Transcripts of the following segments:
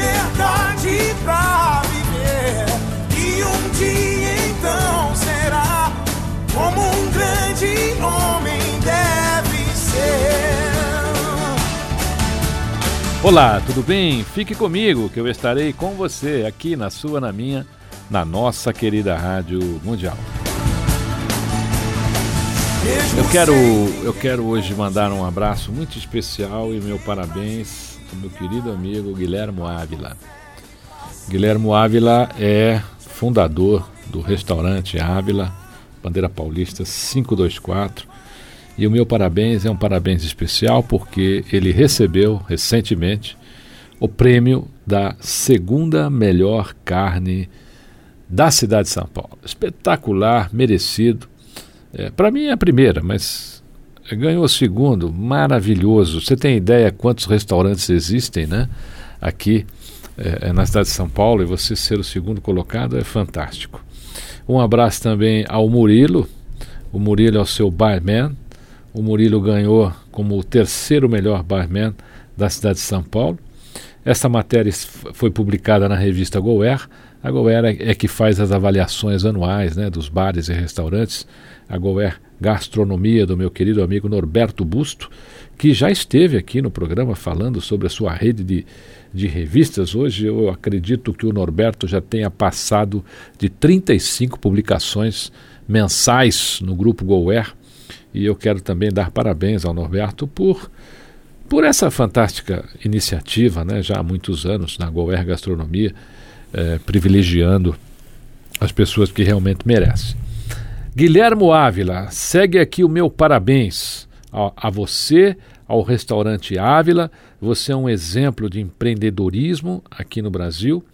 liberdade pra viver. E um dia então será como um grande homem deve ser. Olá, tudo bem? Fique comigo que eu estarei com você aqui na sua, na minha, na nossa querida Rádio Mundial. Eu quero, eu quero hoje mandar um abraço muito especial e meu parabéns meu querido amigo Guilhermo Ávila. Guilhermo Ávila é fundador do restaurante Ávila, Bandeira Paulista 524. E o meu parabéns é um parabéns especial porque ele recebeu recentemente o prêmio da segunda melhor carne da cidade de São Paulo. Espetacular, merecido. É, Para mim é a primeira, mas ganhou segundo, maravilhoso. Você tem ideia quantos restaurantes existem, né? Aqui é, na cidade de São Paulo e você ser o segundo colocado é fantástico. Um abraço também ao Murilo. O Murilo é o seu barman. O Murilo ganhou como o terceiro melhor barman da cidade de São Paulo. Essa matéria foi publicada na revista Goer. A Goer é, é que faz as avaliações anuais né, dos bares e restaurantes. A Goer Gastronomia, do meu querido amigo Norberto Busto, que já esteve aqui no programa falando sobre a sua rede de, de revistas. Hoje eu acredito que o Norberto já tenha passado de 35 publicações mensais no grupo Goer. E eu quero também dar parabéns ao Norberto por por essa fantástica iniciativa, né, já há muitos anos na Goer Gastronomia, eh, privilegiando as pessoas que realmente merecem. Guilhermo Ávila, segue aqui o meu parabéns a, a, você, ao restaurante Ávila. Você é um exemplo de empreendedorismo aqui no Brasil.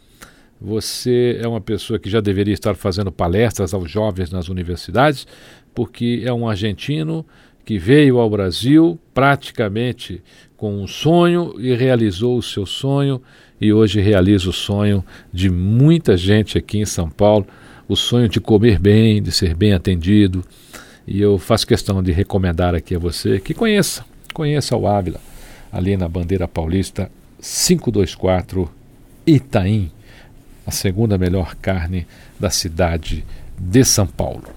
Você é uma pessoa que já deveria estar fazendo palestras aos jovens nas universidades, porque é um argentino que veio ao Brasil praticamente com um sonho e realizou o seu sonho e hoje realiza o sonho de muita gente aqui em São Paulo, o sonho de comer bem, de ser bem atendido. E eu faço questão de recomendar aqui a você que conheça, conheça o Ávila, ali na Bandeira Paulista 524 Itaim, a segunda melhor carne da cidade de São Paulo.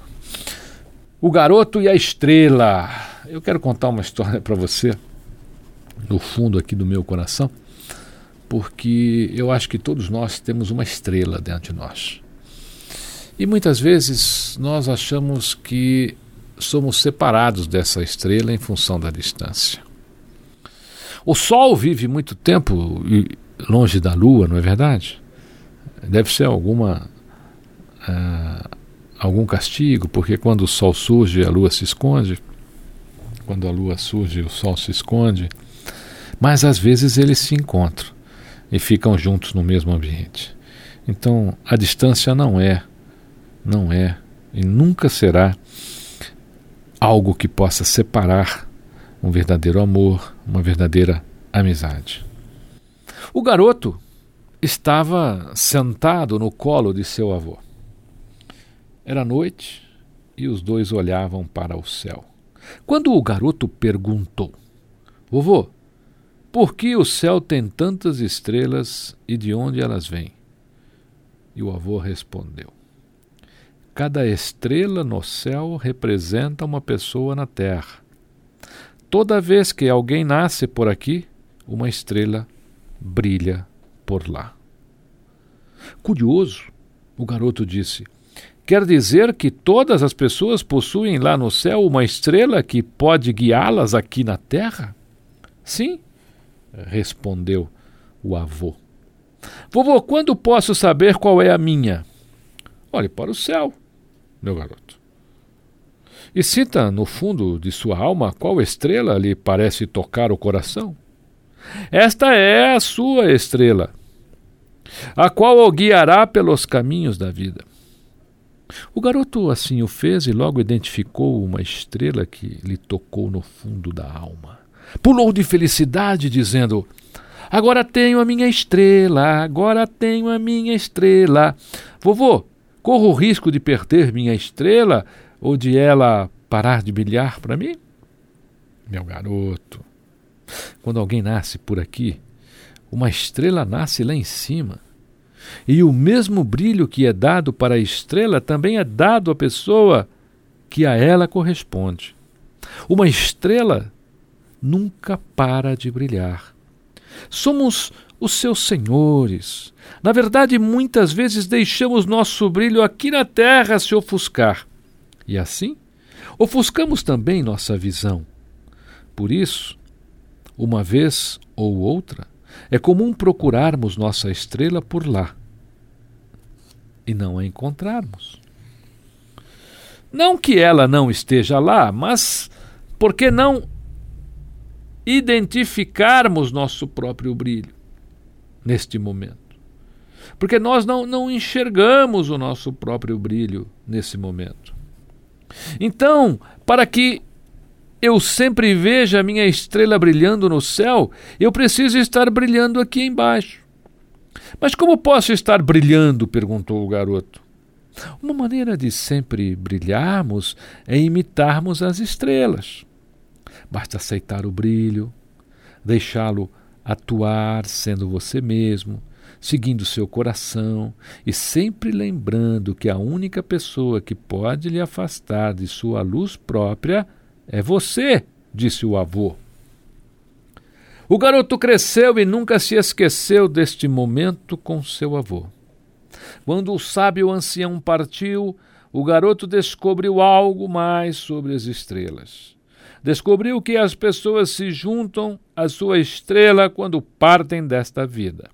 O Garoto e a Estrela. Eu quero contar uma história para você, no fundo aqui do meu coração, porque eu acho que todos nós temos uma estrela dentro de nós. E muitas vezes nós achamos que somos separados dessa estrela em função da distância. O Sol vive muito tempo longe da Lua, não é verdade? Deve ser alguma. Uh, algum castigo, porque quando o sol surge, a lua se esconde. Quando a lua surge, o sol se esconde. Mas às vezes eles se encontram e ficam juntos no mesmo ambiente. Então, a distância não é, não é e nunca será algo que possa separar um verdadeiro amor, uma verdadeira amizade. O garoto estava sentado no colo de seu avô. Era noite e os dois olhavam para o céu. Quando o garoto perguntou: Vovô, por que o céu tem tantas estrelas e de onde elas vêm? E o avô respondeu: Cada estrela no céu representa uma pessoa na terra. Toda vez que alguém nasce por aqui, uma estrela brilha por lá. Curioso, o garoto disse. Quer dizer que todas as pessoas possuem lá no céu uma estrela que pode guiá-las aqui na terra? Sim, respondeu o avô. Vovô, quando posso saber qual é a minha? Olhe para o céu, meu garoto. E sinta no fundo de sua alma qual estrela lhe parece tocar o coração. Esta é a sua estrela, a qual o guiará pelos caminhos da vida. O garoto assim o fez e logo identificou uma estrela que lhe tocou no fundo da alma. Pulou de felicidade, dizendo: Agora tenho a minha estrela, agora tenho a minha estrela. Vovô, corro o risco de perder minha estrela ou de ela parar de brilhar para mim? Meu garoto, quando alguém nasce por aqui, uma estrela nasce lá em cima. E o mesmo brilho que é dado para a estrela também é dado à pessoa que a ela corresponde. Uma estrela nunca para de brilhar. Somos os seus senhores. Na verdade, muitas vezes deixamos nosso brilho aqui na terra se ofuscar. E assim, ofuscamos também nossa visão. Por isso, uma vez ou outra, é comum procurarmos nossa estrela por lá e não a encontrarmos. Não que ela não esteja lá, mas por que não identificarmos nosso próprio brilho neste momento? Porque nós não, não enxergamos o nosso próprio brilho nesse momento. Então, para que eu sempre veja a minha estrela brilhando no céu, eu preciso estar brilhando aqui embaixo. Mas como posso estar brilhando? perguntou o garoto. Uma maneira de sempre brilharmos é imitarmos as estrelas. Basta aceitar o brilho, deixá-lo atuar sendo você mesmo, seguindo seu coração e sempre lembrando que a única pessoa que pode lhe afastar de sua luz própria é você, disse o avô. O garoto cresceu e nunca se esqueceu deste momento com seu avô. Quando o sábio ancião partiu, o garoto descobriu algo mais sobre as estrelas. Descobriu que as pessoas se juntam à sua estrela quando partem desta vida.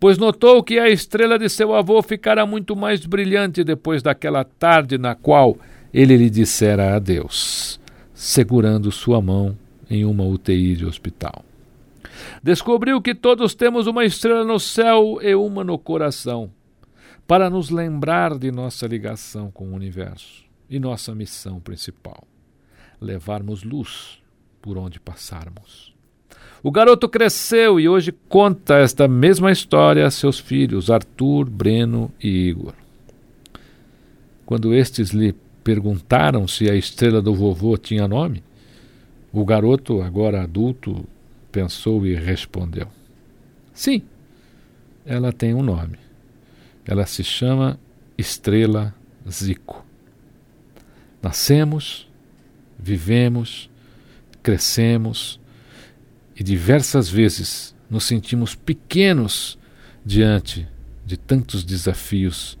Pois notou que a estrela de seu avô ficara muito mais brilhante depois daquela tarde na qual ele lhe dissera adeus, segurando sua mão em uma UTI de hospital. Descobriu que todos temos uma estrela no céu e uma no coração, para nos lembrar de nossa ligação com o universo e nossa missão principal: levarmos luz por onde passarmos. O garoto cresceu e hoje conta esta mesma história a seus filhos, Arthur, Breno e Igor. Quando estes lhe perguntaram se a estrela do vovô tinha nome, o garoto, agora adulto, pensou e respondeu: Sim, ela tem um nome. Ela se chama Estrela Zico. Nascemos, vivemos, crescemos e diversas vezes nos sentimos pequenos diante de tantos desafios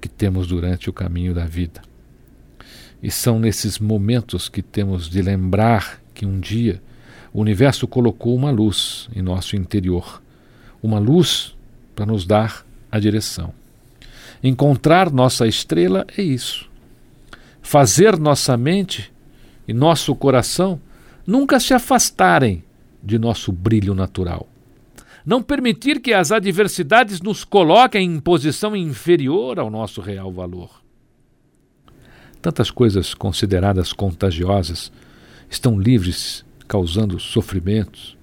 que temos durante o caminho da vida. E são nesses momentos que temos de lembrar que um dia o universo colocou uma luz em nosso interior, uma luz para nos dar a direção. Encontrar nossa estrela é isso. Fazer nossa mente e nosso coração nunca se afastarem de nosso brilho natural. Não permitir que as adversidades nos coloquem em posição inferior ao nosso real valor. Tantas coisas consideradas contagiosas estão livres causando sofrimentos.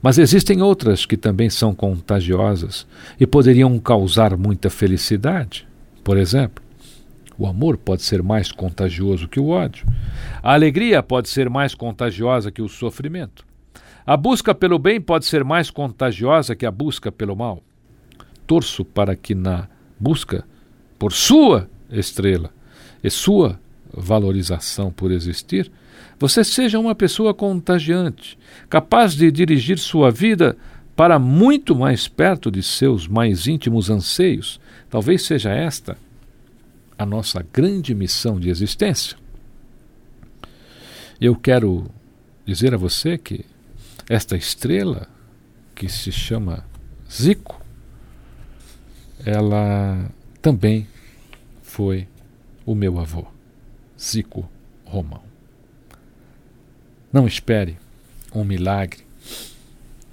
Mas existem outras que também são contagiosas e poderiam causar muita felicidade. Por exemplo, o amor pode ser mais contagioso que o ódio. A alegria pode ser mais contagiosa que o sofrimento. A busca pelo bem pode ser mais contagiosa que a busca pelo mal. Torço para que na busca por sua estrela e sua valorização por existir, você seja uma pessoa contagiante, capaz de dirigir sua vida para muito mais perto de seus mais íntimos anseios. Talvez seja esta a nossa grande missão de existência. Eu quero dizer a você que esta estrela, que se chama Zico, ela também foi o meu avô, Zico Romão. Não espere um milagre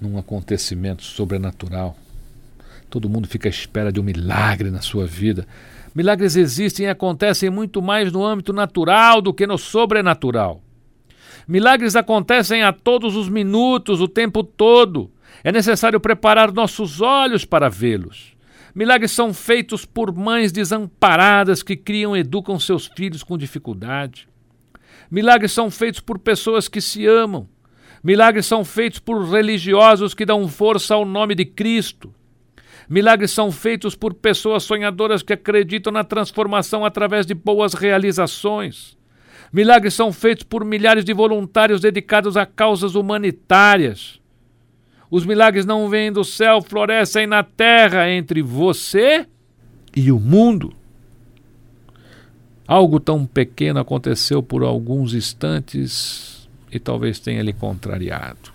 num acontecimento sobrenatural. Todo mundo fica à espera de um milagre na sua vida. Milagres existem e acontecem muito mais no âmbito natural do que no sobrenatural. Milagres acontecem a todos os minutos, o tempo todo. É necessário preparar nossos olhos para vê-los. Milagres são feitos por mães desamparadas que criam e educam seus filhos com dificuldade. Milagres são feitos por pessoas que se amam. Milagres são feitos por religiosos que dão força ao nome de Cristo. Milagres são feitos por pessoas sonhadoras que acreditam na transformação através de boas realizações. Milagres são feitos por milhares de voluntários dedicados a causas humanitárias. Os milagres não vêm do céu, florescem na terra entre você e o mundo. Algo tão pequeno aconteceu por alguns instantes e talvez tenha lhe contrariado.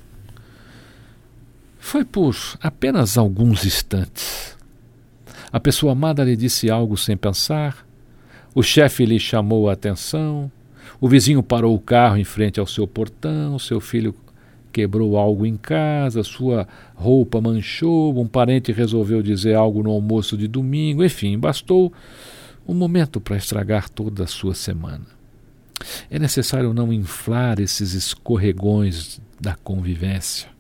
Foi por apenas alguns instantes. A pessoa amada lhe disse algo sem pensar, o chefe lhe chamou a atenção, o vizinho parou o carro em frente ao seu portão, seu filho quebrou algo em casa, sua roupa manchou, um parente resolveu dizer algo no almoço de domingo, enfim, bastou um momento para estragar toda a sua semana. É necessário não inflar esses escorregões da convivência.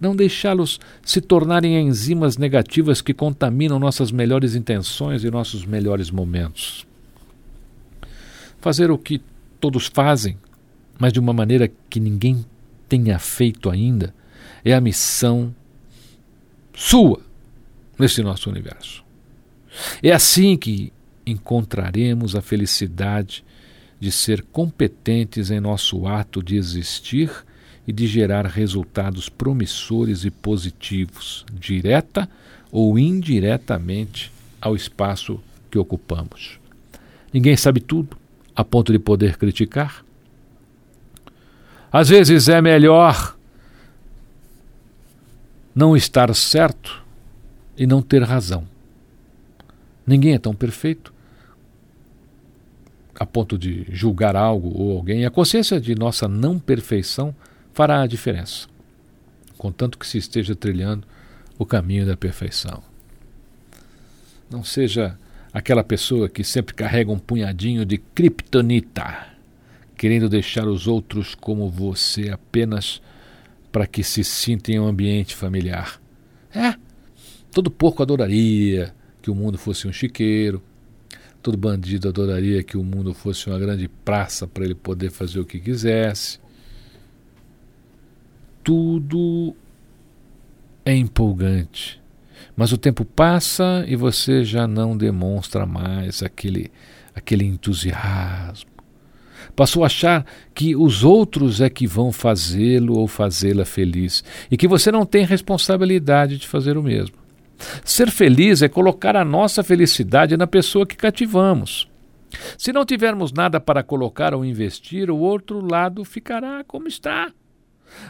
Não deixá-los se tornarem enzimas negativas que contaminam nossas melhores intenções e nossos melhores momentos. Fazer o que todos fazem, mas de uma maneira que ninguém tenha feito ainda, é a missão sua nesse nosso universo. É assim que encontraremos a felicidade de ser competentes em nosso ato de existir e de gerar resultados promissores e positivos, direta ou indiretamente, ao espaço que ocupamos. Ninguém sabe tudo a ponto de poder criticar. Às vezes é melhor não estar certo e não ter razão. Ninguém é tão perfeito a ponto de julgar algo ou alguém, a consciência de nossa não perfeição fará a diferença, contanto que se esteja trilhando o caminho da perfeição. Não seja aquela pessoa que sempre carrega um punhadinho de kryptonita, querendo deixar os outros como você apenas para que se sinta em um ambiente familiar. É, todo porco adoraria que o mundo fosse um chiqueiro, Todo bandido adoraria que o mundo fosse uma grande praça para ele poder fazer o que quisesse. Tudo é empolgante. Mas o tempo passa e você já não demonstra mais aquele, aquele entusiasmo. Passou a achar que os outros é que vão fazê-lo ou fazê-la feliz e que você não tem responsabilidade de fazer o mesmo. Ser feliz é colocar a nossa felicidade na pessoa que cativamos. Se não tivermos nada para colocar ou investir, o outro lado ficará como está.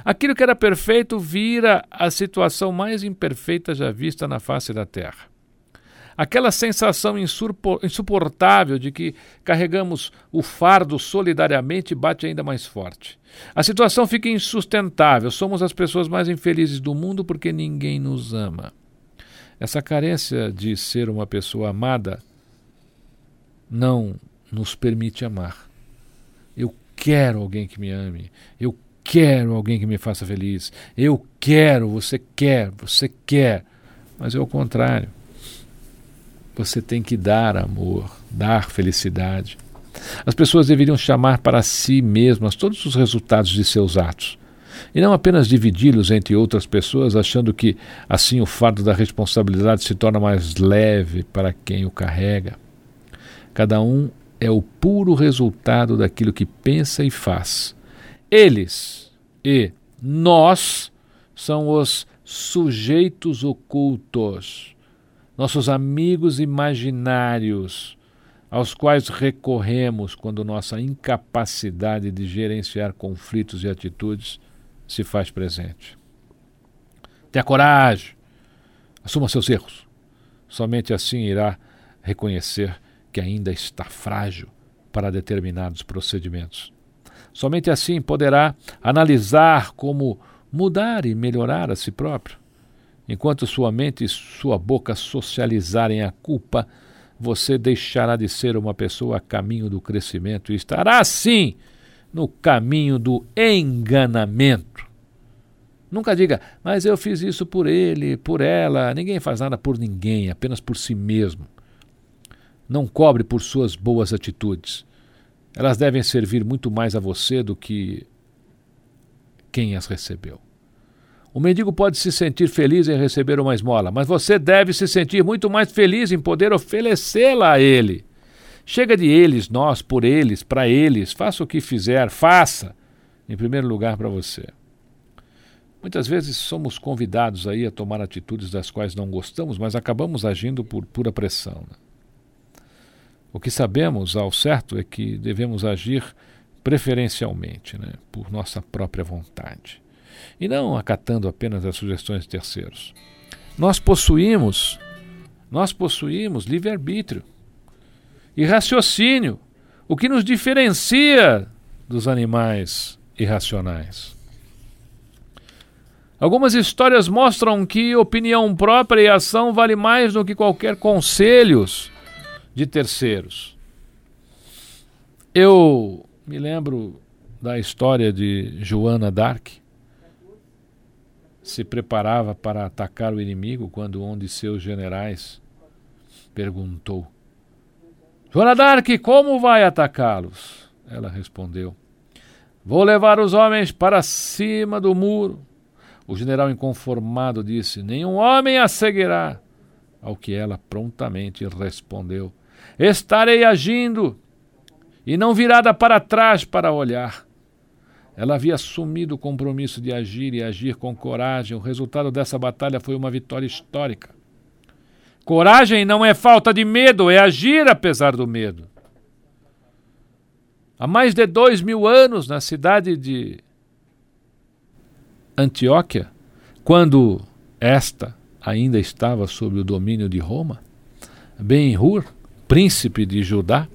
Aquilo que era perfeito vira a situação mais imperfeita já vista na face da terra. Aquela sensação insuportável de que carregamos o fardo solidariamente bate ainda mais forte. A situação fica insustentável. Somos as pessoas mais infelizes do mundo porque ninguém nos ama. Essa carência de ser uma pessoa amada não nos permite amar. Eu quero alguém que me ame. Eu quero alguém que me faça feliz. Eu quero, você quer, você quer. Mas é o contrário. Você tem que dar amor, dar felicidade. As pessoas deveriam chamar para si mesmas todos os resultados de seus atos e não apenas dividi-los entre outras pessoas, achando que assim o fardo da responsabilidade se torna mais leve para quem o carrega. Cada um é o puro resultado daquilo que pensa e faz. Eles e nós são os sujeitos ocultos, nossos amigos imaginários, aos quais recorremos quando nossa incapacidade de gerenciar conflitos e atitudes se faz presente. Tenha coragem, assuma seus erros. Somente assim irá reconhecer que ainda está frágil para determinados procedimentos. Somente assim poderá analisar como mudar e melhorar a si próprio. Enquanto sua mente e sua boca socializarem a culpa, você deixará de ser uma pessoa a caminho do crescimento e estará, sim, no caminho do enganamento. Nunca diga, mas eu fiz isso por ele, por ela. Ninguém faz nada por ninguém, apenas por si mesmo. Não cobre por suas boas atitudes. Elas devem servir muito mais a você do que quem as recebeu. O mendigo pode se sentir feliz em receber uma esmola, mas você deve se sentir muito mais feliz em poder oferecê-la a ele. Chega de eles, nós, por eles, para eles, faça o que fizer, faça, em primeiro lugar para você. Muitas vezes somos convidados aí a tomar atitudes das quais não gostamos, mas acabamos agindo por pura pressão. Né? O que sabemos ao certo é que devemos agir preferencialmente, né, por nossa própria vontade e não acatando apenas as sugestões de terceiros. Nós possuímos, nós possuímos livre-arbítrio e raciocínio, o que nos diferencia dos animais irracionais. Algumas histórias mostram que opinião própria e ação vale mais do que qualquer conselhos de terceiros. Eu me lembro da história de Joana d'Arc, se preparava para atacar o inimigo quando um de seus generais perguntou: Joana d'Arc, como vai atacá-los? Ela respondeu: Vou levar os homens para cima do muro. O general inconformado disse: Nenhum homem a seguirá. Ao que ela prontamente respondeu: Estarei agindo e não virada para trás para olhar. Ela havia assumido o compromisso de agir e agir com coragem. O resultado dessa batalha foi uma vitória histórica. Coragem não é falta de medo, é agir apesar do medo. Há mais de dois mil anos, na cidade de Antioquia, quando esta ainda estava sob o domínio de Roma, Ben-Hur, príncipe de Judá,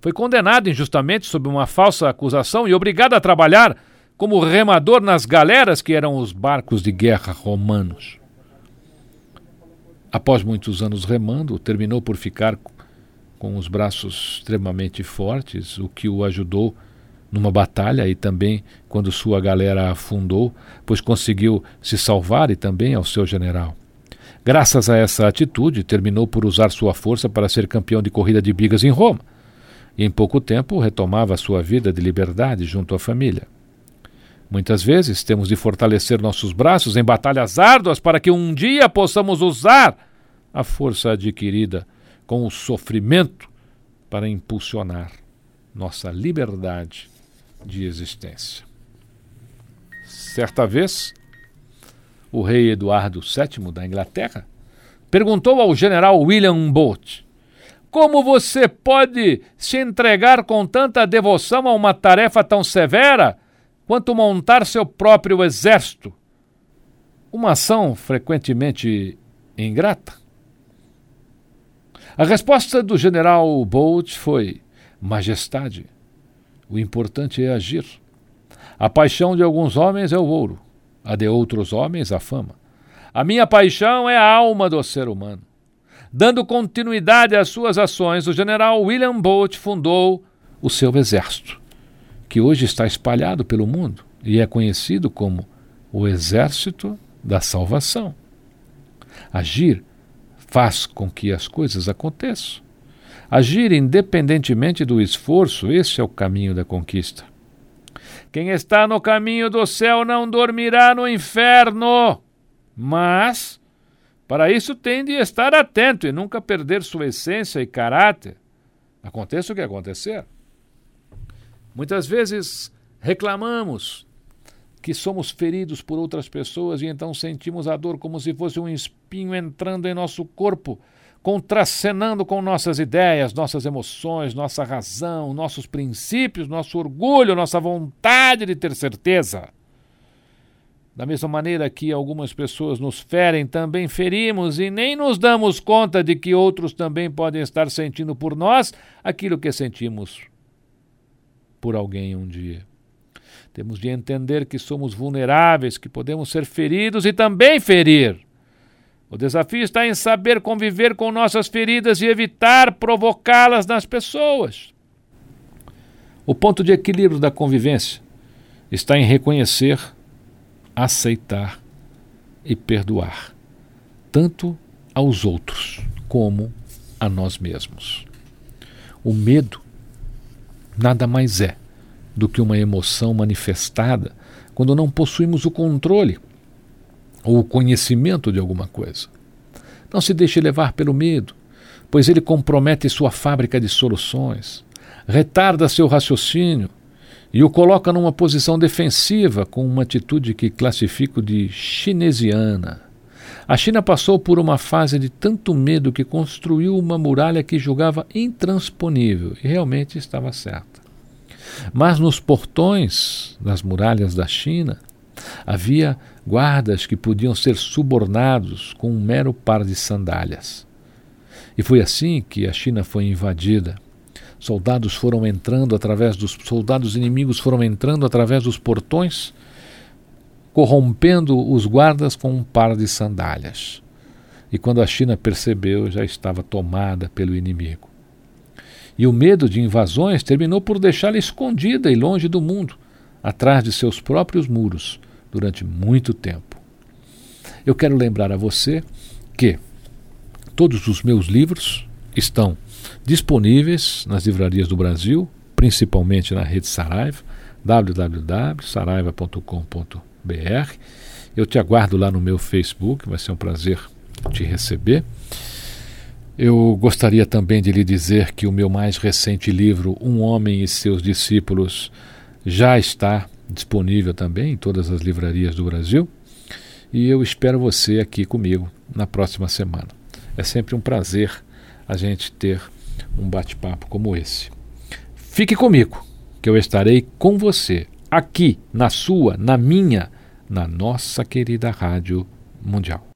foi condenado injustamente sob uma falsa acusação e obrigado a trabalhar como remador nas galeras que eram os barcos de guerra romanos. Após muitos anos remando, terminou por ficar com os braços extremamente fortes, o que o ajudou numa batalha e também quando sua galera afundou, pois conseguiu se salvar e também ao seu general. Graças a essa atitude, terminou por usar sua força para ser campeão de corrida de bigas em Roma e em pouco tempo retomava sua vida de liberdade junto à família. Muitas vezes temos de fortalecer nossos braços em batalhas árduas para que um dia possamos usar a força adquirida com o sofrimento para impulsionar nossa liberdade de existência. Certa vez, o rei Eduardo VII da Inglaterra perguntou ao general William Bolt como você pode se entregar com tanta devoção a uma tarefa tão severa quanto montar seu próprio exército? Uma ação frequentemente ingrata. A resposta do general Bolt foi: Majestade, o importante é agir. A paixão de alguns homens é o ouro, a de outros homens a fama. A minha paixão é a alma do ser humano. Dando continuidade às suas ações, o general William Bolt fundou o seu exército, que hoje está espalhado pelo mundo e é conhecido como o Exército da Salvação. Agir faz com que as coisas aconteçam. Agir independentemente do esforço, esse é o caminho da conquista. Quem está no caminho do céu não dormirá no inferno, mas para isso tem de estar atento e nunca perder sua essência e caráter. Aconteça o que acontecer. Muitas vezes reclamamos que somos feridos por outras pessoas e então sentimos a dor como se fosse um espinho entrando em nosso corpo, contracenando com nossas ideias, nossas emoções, nossa razão, nossos princípios, nosso orgulho, nossa vontade de ter certeza. Da mesma maneira que algumas pessoas nos ferem, também ferimos e nem nos damos conta de que outros também podem estar sentindo por nós aquilo que sentimos por alguém um dia. Temos de entender que somos vulneráveis, que podemos ser feridos e também ferir. O desafio está em saber conviver com nossas feridas e evitar provocá-las nas pessoas. O ponto de equilíbrio da convivência está em reconhecer, aceitar e perdoar, tanto aos outros como a nós mesmos. O medo nada mais é do que uma emoção manifestada quando não possuímos o controle ou o conhecimento de alguma coisa. Não se deixe levar pelo medo, pois ele compromete sua fábrica de soluções, retarda seu raciocínio e o coloca numa posição defensiva com uma atitude que classifico de chinesiana. A China passou por uma fase de tanto medo que construiu uma muralha que julgava intransponível e realmente estava certa. Mas nos portões das muralhas da China havia guardas que podiam ser subornados com um mero par de sandálias. E foi assim que a China foi invadida. Soldados foram entrando através dos soldados inimigos foram entrando através dos portões, corrompendo os guardas com um par de sandálias. E quando a China percebeu, já estava tomada pelo inimigo e o medo de invasões terminou por deixá-la escondida e longe do mundo, atrás de seus próprios muros, durante muito tempo. Eu quero lembrar a você que todos os meus livros estão disponíveis nas livrarias do Brasil, principalmente na rede Saraiva, www.saraiva.com.br. Eu te aguardo lá no meu Facebook, vai ser um prazer te receber. Eu gostaria também de lhe dizer que o meu mais recente livro, Um Homem e Seus Discípulos, já está disponível também em todas as livrarias do Brasil. E eu espero você aqui comigo na próxima semana. É sempre um prazer a gente ter um bate-papo como esse. Fique comigo, que eu estarei com você, aqui, na sua, na minha, na nossa querida Rádio Mundial.